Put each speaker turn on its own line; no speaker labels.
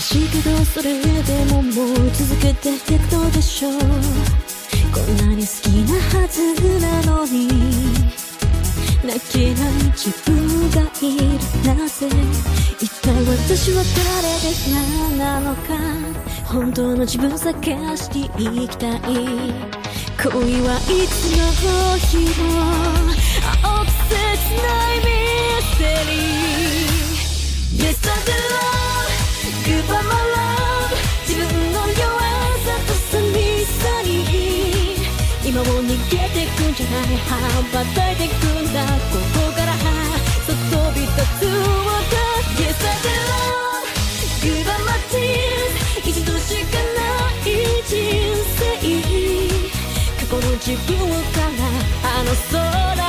しいけどそれでももう続けていくのでしょうこんなに好きなはずなのに泣けない自分がいるなぜ一体私は誰で何なのか本当の自分探していきたい恋はいつの日も今も逃げてくんじゃない羽ばたいてくんだここからそ飛び立つ Yes I do Goodbye my tears 一度しかない人生過去の自分からあの空